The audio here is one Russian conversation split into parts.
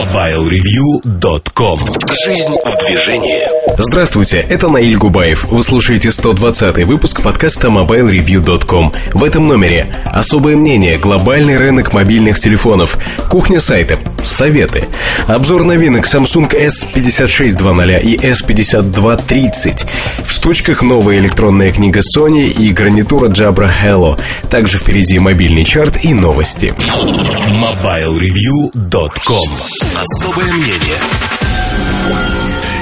MobileReview.com Жизнь в движении Здравствуйте, это Наиль Губаев. Вы слушаете 120 выпуск подкаста MobileReview.com. В этом номере особое мнение, глобальный рынок мобильных телефонов, кухня сайта, советы, обзор новинок Samsung S5620 и S5230, в штучках новая электронная книга Sony и гарнитура Jabra Hello. Также впереди мобильный чарт и новости. MobileReview.com Особое мнение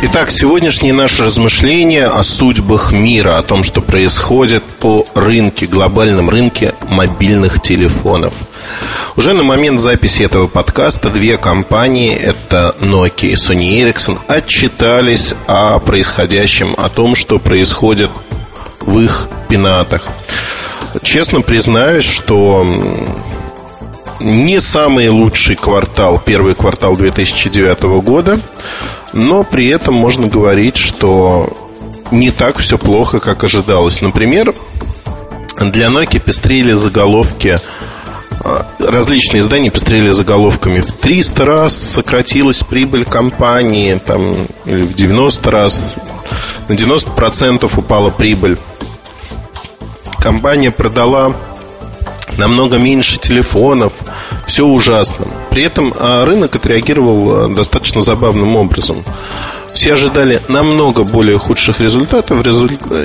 Итак, сегодняшние наши размышления о судьбах мира, о том, что происходит по рынке, глобальном рынке мобильных телефонов. Уже на момент записи этого подкаста две компании, это Nokia и Sony Ericsson, отчитались о происходящем, о том, что происходит в их пенатах. Честно признаюсь, что не самый лучший квартал, первый квартал 2009 года, но при этом можно говорить, что не так все плохо, как ожидалось. Например, для Nokia пестрели заголовки а, Различные издания пестрели заголовками В 300 раз сократилась прибыль компании там, Или в 90 раз На 90% упала прибыль Компания продала намного меньше телефонов, все ужасно. При этом а, рынок отреагировал а, достаточно забавным образом. Все ожидали намного более худших результатов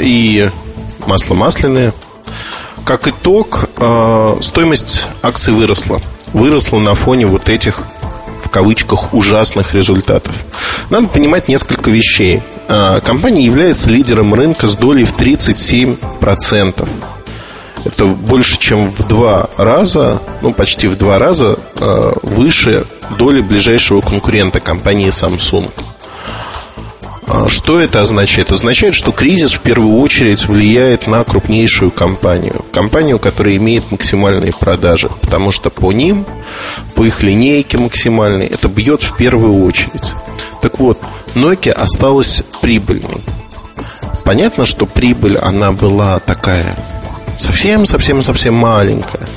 и масло масляное. Как итог, а, стоимость акций выросла. Выросла на фоне вот этих в кавычках ужасных результатов. Надо понимать несколько вещей. Компания является лидером рынка с долей в 37%. Это больше, чем в два раза, ну, почти в два раза э, выше доли ближайшего конкурента компании Samsung. А что это означает? Это означает, что кризис в первую очередь влияет на крупнейшую компанию. Компанию, которая имеет максимальные продажи. Потому что по ним, по их линейке максимальной, это бьет в первую очередь. Так вот, Nokia осталась прибыльной. Понятно, что прибыль, она была такая совсем-совсем-совсем маленькая.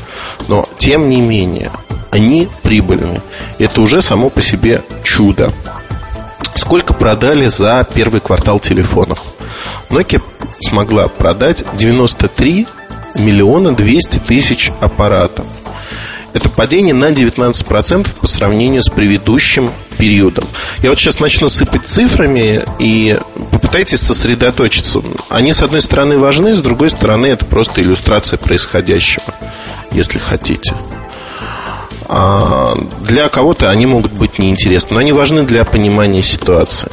Но, тем не менее, они прибыльны. Это уже само по себе чудо. Сколько продали за первый квартал телефонов? Nokia смогла продать 93 миллиона 200 тысяч аппаратов. Это падение на 19% по сравнению с предыдущим периодом. Я вот сейчас начну сыпать цифрами и попытайтесь сосредоточиться. Они, с одной стороны, важны, с другой стороны, это просто иллюстрация происходящего, если хотите. А для кого-то они могут быть неинтересны, но они важны для понимания ситуации.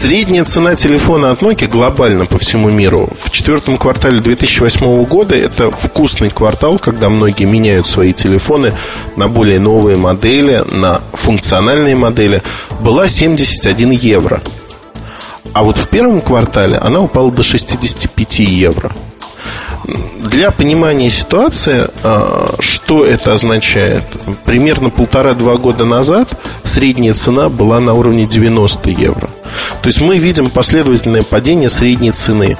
Средняя цена телефона от Nokia глобально по всему миру в четвертом квартале 2008 года это вкусный квартал, когда многие меняют свои телефоны на более новые модели, на функциональные модели, была 71 евро. А вот в первом квартале она упала до 65 евро. Для понимания ситуации, а, что это означает? Примерно полтора-два года назад средняя цена была на уровне 90 евро. То есть мы видим последовательное падение средней цены.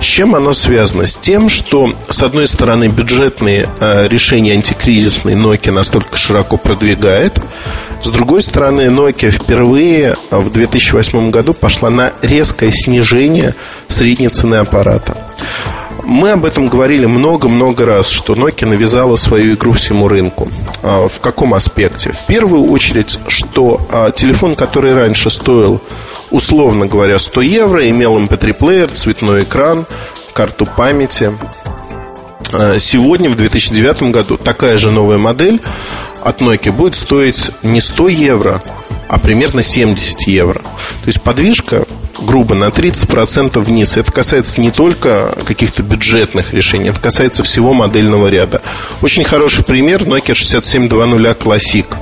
С чем оно связано? С тем, что, с одной стороны, бюджетные э, решения антикризисные Nokia настолько широко продвигает, с другой стороны, Nokia впервые в 2008 году пошла на резкое снижение средней цены аппарата. Мы об этом говорили много-много раз, что Nokia навязала свою игру всему рынку. А, в каком аспекте? В первую очередь, что а, телефон, который раньше стоил условно говоря, 100 евро, имел MP3-плеер, эм цветной экран, карту памяти. А, сегодня, в 2009 году, такая же новая модель от Nokia будет стоить не 100 евро, а примерно 70 евро. То есть подвижка грубо на 30% вниз. Это касается не только каких-то бюджетных решений, это касается всего модельного ряда. Очень хороший пример Nokia 6720 Classic –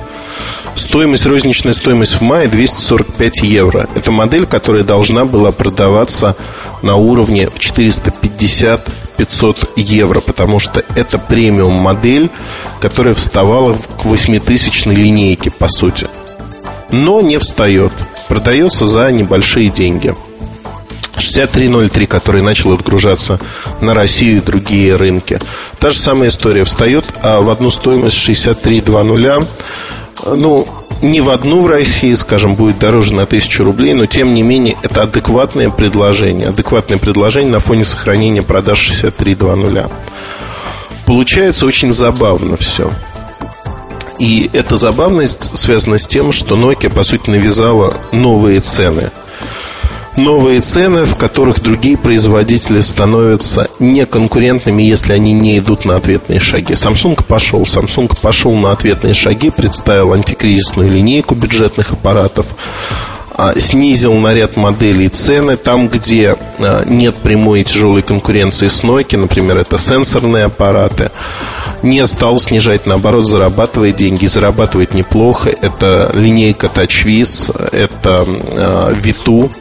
Стоимость, розничная стоимость в мае 245 евро. Это модель, которая должна была продаваться на уровне в 450-500 евро, потому что это премиум модель, которая вставала к 8000 линейке, по сути. Но не встает. Продается за небольшие деньги. 6303, который начал отгружаться на Россию и другие рынки. Та же самая история встает а в одну стоимость 6320 Ну, не в одну в России, скажем, будет дороже на тысячу рублей, но тем не менее это адекватное предложение. Адекватное предложение на фоне сохранения продаж 6320. Получается очень забавно все. И эта забавность связана с тем, что Nokia, по сути, навязала новые цены – новые цены, в которых другие производители становятся неконкурентными, если они не идут на ответные шаги. Samsung пошел. Samsung пошел на ответные шаги, представил антикризисную линейку бюджетных аппаратов, а, снизил на ряд моделей цены там, где а, нет прямой и тяжелой конкуренции с Nokia, например, это сенсорные аппараты, не стал снижать, наоборот, зарабатывает деньги, зарабатывает неплохо. Это линейка TouchWiz, это э, Vitu,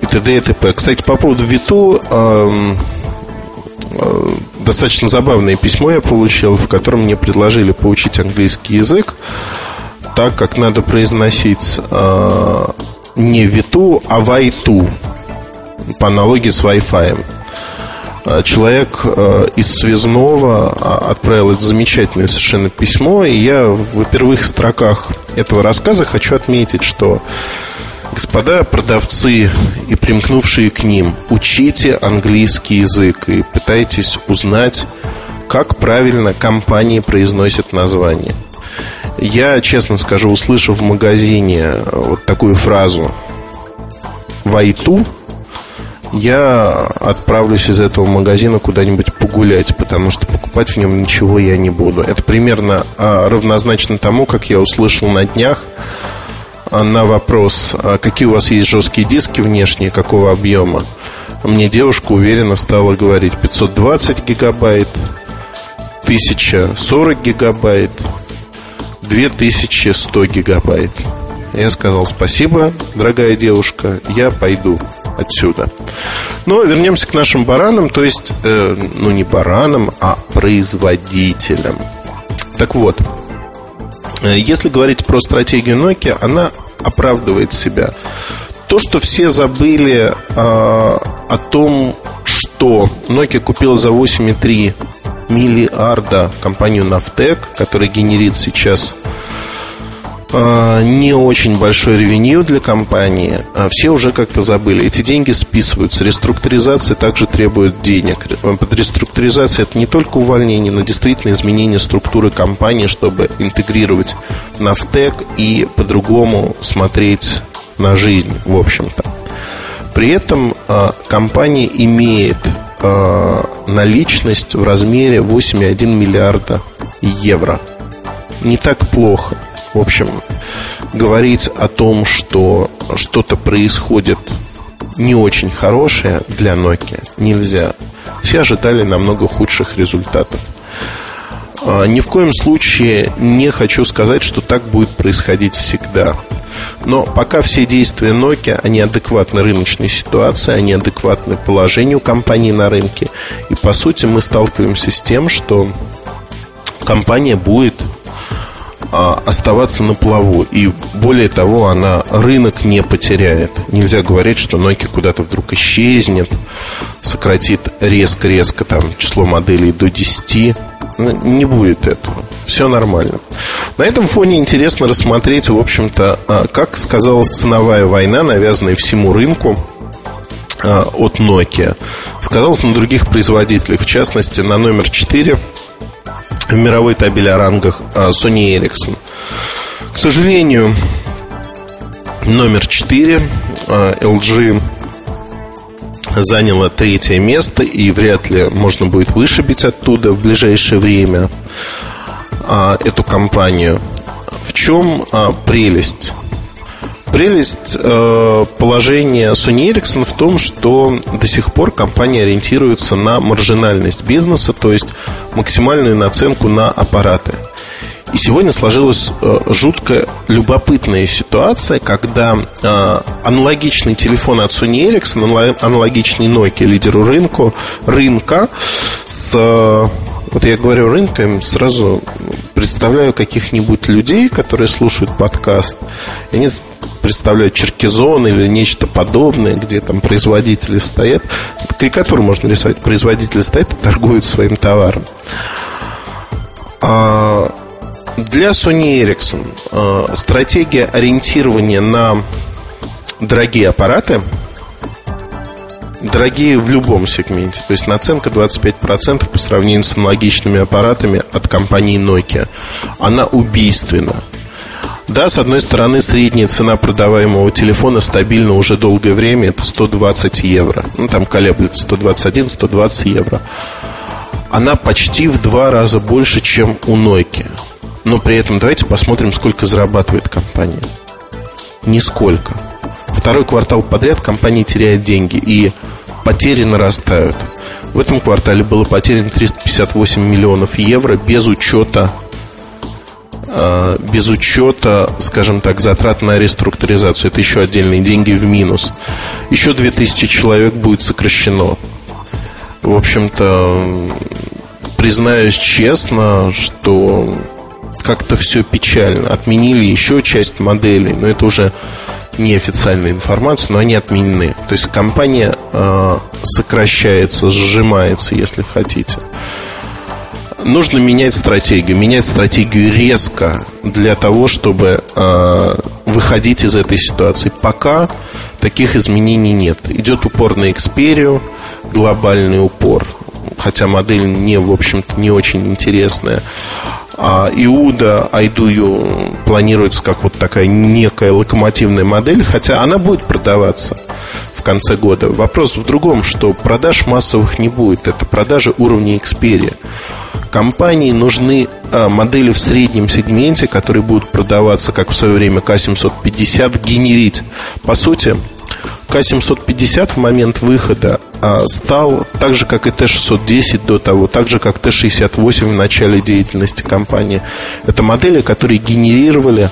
и т.д. и т.п. Кстати, по поводу Виту э, э, достаточно забавное письмо я получил, в котором мне предложили поучить английский язык так, как надо произносить э, не Виту, а Вайту по аналогии с Wi-Fi. Э, человек э, из Связного а, отправил это замечательное совершенно письмо, и я в первых строках этого рассказа хочу отметить, что Господа продавцы и примкнувшие к ним, учите английский язык и пытайтесь узнать, как правильно компании произносят название. Я, честно скажу, услышав в магазине вот такую фразу «Вайту», я отправлюсь из этого магазина куда-нибудь погулять, потому что покупать в нем ничего я не буду. Это примерно а, равнозначно тому, как я услышал на днях на вопрос, а какие у вас есть жесткие диски внешние, какого объема, мне девушка уверенно стала говорить 520 гигабайт, 1040 гигабайт, 2100 гигабайт. Я сказал спасибо, дорогая девушка, я пойду отсюда. Но вернемся к нашим баранам, то есть, э, ну не баранам, а производителям. Так вот, Э, если говорить про стратегию Nokia, она оправдывает себя. То, что все забыли э, о том, что Nokia купила за 8,3 миллиарда компанию Navtec, которая генерит сейчас не очень большой ревенью для компании, а все уже как-то забыли. Эти деньги списываются. Реструктуризация также требует денег. Под реструктуризацией это не только увольнение, но действительно изменение структуры компании, чтобы интегрировать Нафтек и по-другому смотреть на жизнь, в общем-то. При этом а, компания имеет наличность в размере 8,1 миллиарда евро. Не так плохо – в общем, говорить о том, что что-то происходит не очень хорошее для Nokia нельзя. Все ожидали намного худших результатов. А, ни в коем случае не хочу сказать, что так будет происходить всегда. Но пока все действия Nokia, они адекватны рыночной ситуации, они адекватны положению компании на рынке. И по сути мы сталкиваемся с тем, что компания будет оставаться на плаву. И более того, она рынок не потеряет. Нельзя говорить, что Nokia куда-то вдруг исчезнет, сократит резко-резко там число моделей до 10. Ну, не будет этого. Все нормально. На этом фоне интересно рассмотреть, в общем-то, а, как сказалась ценовая война, навязанная всему рынку а, от Nokia. Сказалось на других производителях, в частности, на номер 4 в мировой табель о рангах а, Sony Ericsson. К сожалению, номер 4 LG а, заняла третье место и вряд ли можно будет вышибить оттуда в ближайшее время а, эту компанию. В чем прелесть? Прелесть э, положения Sony Ericsson в том, что до сих пор компания ориентируется на маржинальность бизнеса, то есть максимальную наценку на аппараты. И сегодня сложилась э, жутко любопытная ситуация, когда э, аналогичный телефон от Sony Ericsson, аналогичный Nokia, лидеру рынку, рынка, с э, вот я говорю рынком, сразу представляю каких-нибудь людей, которые слушают подкаст, и они представляют Черкизон или нечто подобное, где там производители стоят. Карикатуру можно рисовать. Производители стоят и торгуют своим товаром. А Для Sony Ericsson э, стратегия ориентирования на дорогие аппараты, дорогие в любом сегменте, то есть наценка 25% по сравнению с аналогичными аппаратами от компании Nokia, она убийственна. Да, с одной стороны, средняя цена продаваемого телефона стабильно уже долгое время это 120 евро. Ну, там колеблется 121-120 евро. Она почти в два раза больше, чем у Nokia. Но при этом давайте посмотрим, сколько зарабатывает компания. Нисколько. Второй квартал подряд компания теряет деньги, и потери нарастают. В этом квартале было потеряно 358 миллионов евро без учета без учета, скажем так, затрат на реструктуризацию. Это еще отдельные деньги в минус. Еще 2000 человек будет сокращено. В общем-то, признаюсь честно, что как-то все печально. Отменили еще часть моделей, но это уже неофициальная информация, но они отменены. То есть компания э, сокращается, сжимается, если хотите нужно менять стратегию. Менять стратегию резко для того, чтобы э, выходить из этой ситуации. Пока таких изменений нет. Идет упор на Xperia, глобальный упор. Хотя модель не, в общем-то, не очень интересная. А Иуда Айдую планируется как вот такая некая локомотивная модель, хотя она будет продаваться в конце года. Вопрос в другом, что продаж массовых не будет. Это продажи уровня Xperia. Компании нужны а, модели в среднем сегменте, которые будут продаваться, как в свое время К-750, генерить. По сути, К-750 в момент выхода а, стал так же, как и Т-610 до того, так же, как Т-68 в начале деятельности компании. Это модели, которые генерировали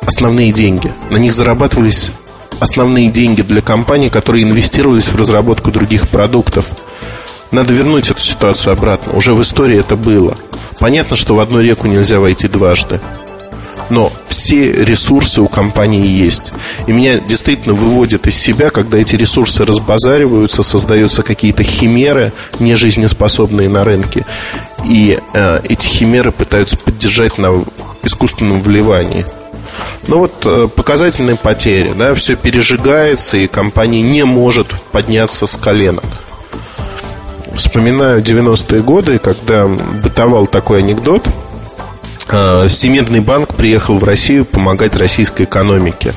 основные деньги. На них зарабатывались основные деньги для компаний, которые инвестировались в разработку других продуктов. Надо вернуть эту ситуацию обратно. Уже в истории это было. Понятно, что в одну реку нельзя войти дважды. Но все ресурсы у компании есть. И меня действительно выводит из себя, когда эти ресурсы разбазариваются, создаются какие-то химеры, нежизнеспособные на рынке. И э, эти химеры пытаются поддержать на искусственном вливании. Ну вот э, показательные потери, да, все пережигается, и компания не может подняться с коленок. Вспоминаю 90-е годы, когда бытовал такой анекдот. Э, Всемирный банк приехал в Россию помогать российской экономике.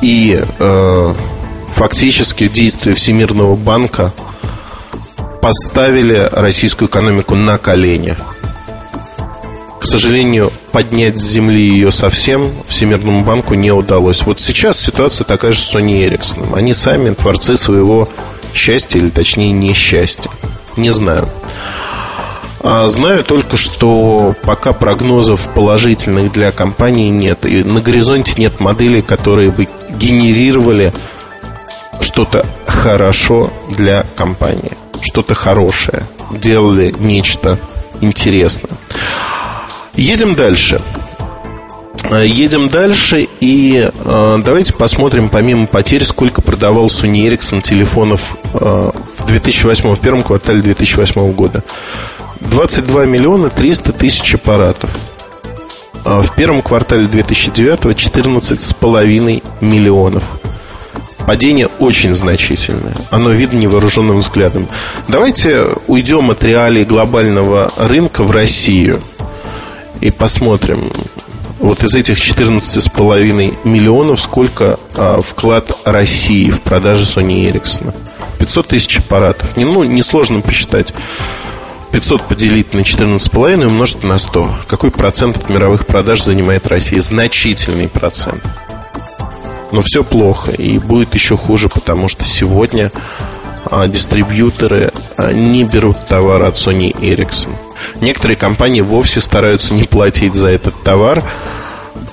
И э, фактически действия Всемирного банка поставили российскую экономику на колени – к сожалению, поднять с земли ее совсем Всемирному банку не удалось. Вот сейчас ситуация такая же с Sony Ericsson. Они сами творцы своего счастья, или точнее несчастья. Не знаю. А знаю только, что пока прогнозов положительных для компании нет. И на горизонте нет моделей, которые бы генерировали что-то хорошо для компании. Что-то хорошее. Делали нечто интересное. Едем дальше. Э, едем дальше и э, давайте посмотрим, помимо потерь, сколько продавал Sony Ericsson телефонов э, в 2008, в первом квартале 2008 года. 22 миллиона 300 тысяч аппаратов. А в первом квартале 2009 14,5 миллионов. Падение очень значительное. Оно видно невооруженным взглядом. Давайте уйдем от реалий глобального рынка в Россию – и посмотрим, вот из этих 14,5 миллионов сколько а, вклад России в продажи Sony Ericsson? 500 тысяч аппаратов. Не, ну, несложно посчитать. 500 поделить на 14,5 и умножить на 100. Какой процент от мировых продаж занимает Россия? Значительный процент. Но все плохо. И будет еще хуже, потому что сегодня а, дистрибьюторы а, не берут товар от Sony Ericsson. Некоторые компании вовсе стараются не платить за этот товар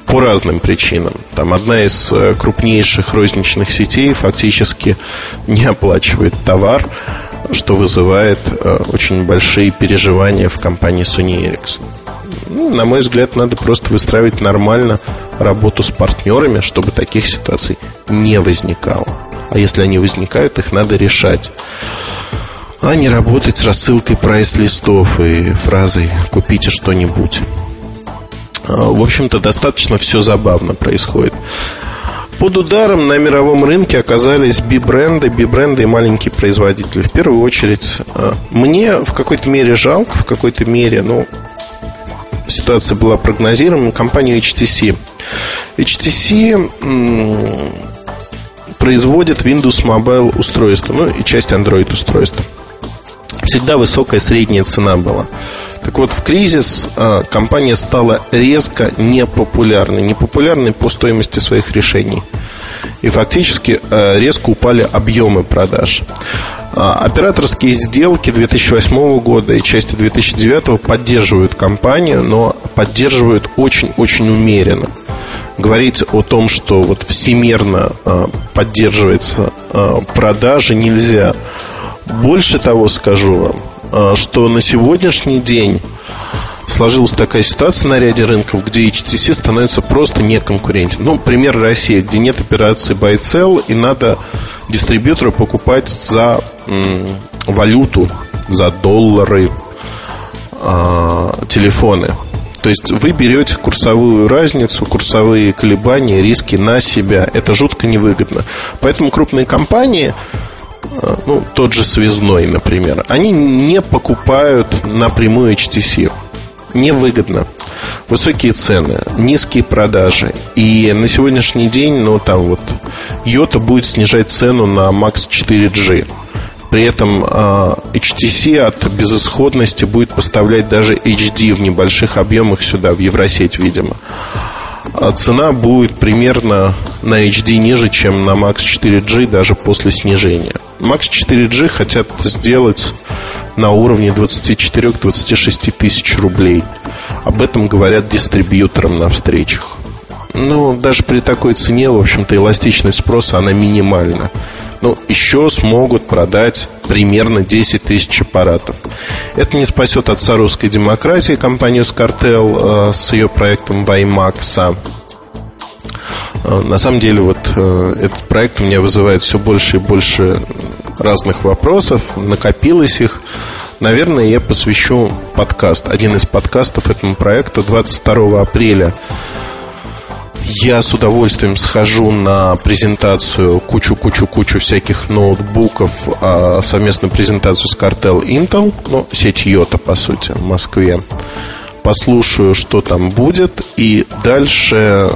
по разным причинам. Там одна из э, крупнейших розничных сетей фактически не оплачивает товар, что вызывает э, очень большие переживания в компании Sony Ericsson. Ну, на мой взгляд, надо просто выстраивать нормально работу с партнерами, чтобы таких ситуаций не возникало. А если они возникают, их надо решать а не работать с рассылкой прайс-листов и фразой «купите что-нибудь». В общем-то, достаточно все забавно происходит. Под ударом на мировом рынке оказались би-бренды, би-бренды и маленькие производители. В первую очередь, мне в какой-то мере жалко, в какой-то мере, ну, ситуация была прогнозируема, компанию HTC. HTC производит Windows Mobile устройство, ну и часть Android устройств. Всегда высокая средняя цена была. Так вот, в кризис э, компания стала резко непопулярной. Непопулярной по стоимости своих решений. И фактически э, резко упали объемы продаж. Э, операторские сделки 2008 года и части 2009 поддерживают компанию, но поддерживают очень-очень умеренно. Говорить о том, что вот всемирно поддерживается продажи нельзя. Больше того скажу вам, что на сегодняшний день сложилась такая ситуация на ряде рынков, где HTC становится просто неконкурентен. Ну, пример России, где нет операции buy sell и надо дистрибьютору покупать за м, валюту, за доллары э, телефоны. То есть вы берете курсовую разницу, курсовые колебания, риски на себя. Это жутко невыгодно. Поэтому крупные компании Э, ну, тот же связной, например, они не покупают напрямую HTC. Невыгодно. Высокие цены, низкие продажи. И на сегодняшний день, ну, там вот, Йота будет снижать цену на Max 4G. При этом э, HTC от безысходности будет поставлять даже HD в небольших объемах сюда, в Евросеть, видимо. А цена будет примерно на HD ниже, чем на Max 4G даже после снижения. Max 4G хотят сделать на уровне 24-26 тысяч рублей. Об этом говорят дистрибьюторам на встречах. Ну, даже при такой цене, в общем-то, эластичность спроса, она минимальна. Ну, еще смогут продать примерно 10 тысяч аппаратов. Это не спасет отца русской демократии, компанию Скартел э, с ее проектом Ваймакса. Э, на самом деле, вот э, этот проект у меня вызывает все больше и больше разных вопросов, накопилось их. Наверное, я посвящу подкаст, один из подкастов этому проекту 22 апреля. Я с удовольствием схожу на презентацию кучу-кучу-кучу всяких ноутбуков, а совместную презентацию с Cartel Intel, ну, сеть Йота, по сути, в Москве. Послушаю, что там будет, и дальше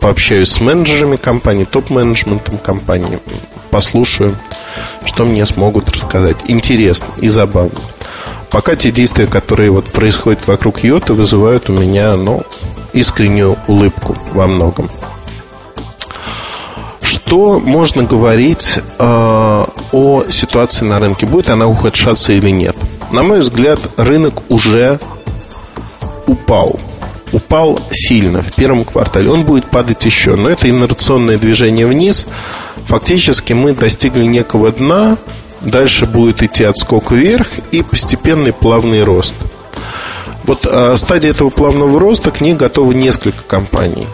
пообщаюсь с менеджерами компании, топ-менеджментом компании, послушаю, что мне смогут рассказать. Интересно и забавно. Пока те действия, которые вот происходят вокруг Йоты, вызывают у меня, ну, искреннюю улыбку во многом. Что можно говорить э, о ситуации на рынке? Будет она ухудшаться или нет? На мой взгляд, рынок уже упал упал сильно в первом квартале. Он будет падать еще, но это инерционное движение вниз. Фактически мы достигли некого дна, дальше будет идти отскок вверх и постепенный плавный рост. Вот а, стадия этого плавного роста к ней готовы несколько компаний.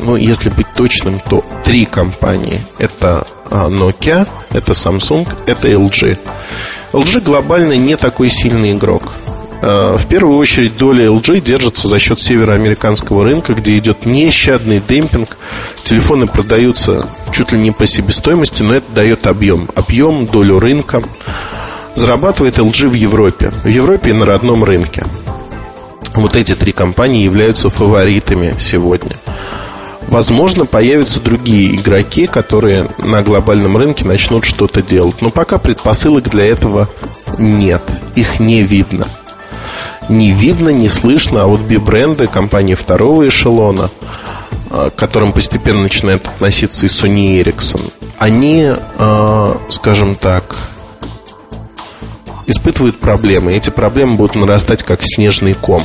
Ну, если быть точным, то три компании. Это а, Nokia, это Samsung, это LG. LG глобально не такой сильный игрок. Э, в первую очередь доля LG держится за счет североамериканского рынка, где идет нещадный демпинг. Телефоны продаются чуть ли не по себестоимости, но это дает объем. Объем, долю рынка. Зарабатывает LG в Европе. В Европе и на родном рынке. Вот эти три компании являются фаворитами сегодня. Возможно, появятся другие игроки, которые на глобальном рынке начнут что-то делать. Но пока предпосылок для этого нет. Их не видно не видно, не слышно, а вот би-бренды компании второго эшелона, а, к которым постепенно начинает относиться и Sony Ericsson, они, а, скажем так, испытывают проблемы. Эти проблемы будут нарастать как снежный ком.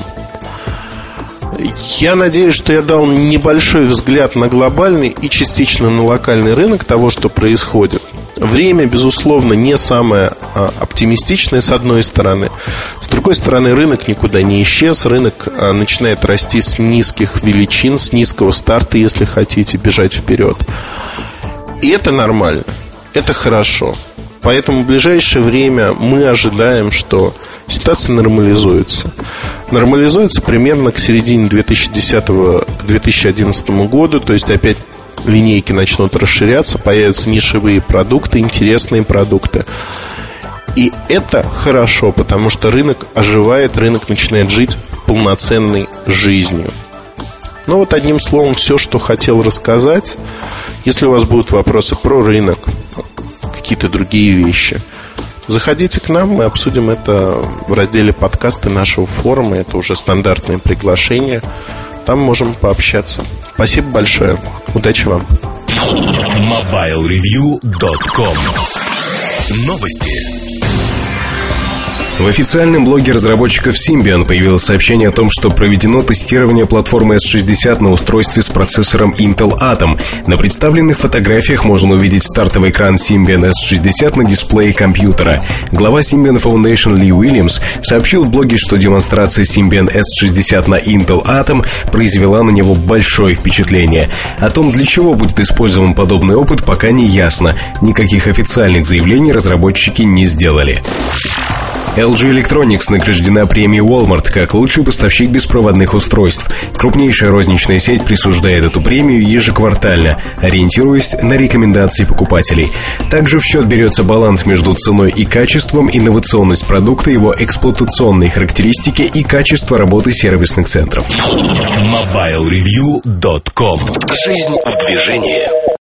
Я надеюсь, что я дал небольшой взгляд на глобальный и частично на локальный рынок того, что происходит. Время, безусловно, не самое а, оптимистичное с одной стороны. С другой стороны, рынок никуда не исчез. Рынок а, начинает расти с низких величин, с низкого старта, если хотите бежать вперед. И это нормально. Это хорошо. Поэтому в ближайшее время мы ожидаем, что ситуация нормализуется. нормализуется примерно к середине 2010-2011 году, то есть опять линейки начнут расширяться, появятся нишевые продукты, интересные продукты. И это хорошо, потому что рынок оживает, рынок начинает жить полноценной жизнью. Ну вот одним словом все, что хотел рассказать. Если у вас будут вопросы про рынок, какие-то другие вещи, заходите к нам, мы обсудим это в разделе подкасты нашего форума. Это уже стандартное приглашение. Там можем пообщаться. Спасибо большое. Удачи вам. MobileReview.com Новости. В официальном блоге разработчиков Symbian появилось сообщение о том, что проведено тестирование платформы S60 на устройстве с процессором Intel Atom. На представленных фотографиях можно увидеть стартовый экран Symbian S60 на дисплее компьютера. Глава Symbian Foundation Ли Уильямс сообщил в блоге, что демонстрация Symbian S60 на Intel Atom произвела на него большое впечатление. О том, для чего будет использован подобный опыт, пока не ясно. Никаких официальных заявлений разработчики не сделали. LG Electronics награждена премией Walmart как лучший поставщик беспроводных устройств. Крупнейшая розничная сеть присуждает эту премию ежеквартально, ориентируясь на рекомендации покупателей. Также в счет берется баланс между ценой и качеством, инновационность продукта, его эксплуатационные характеристики и качество работы сервисных центров. MobileReview.com Жизнь в движении.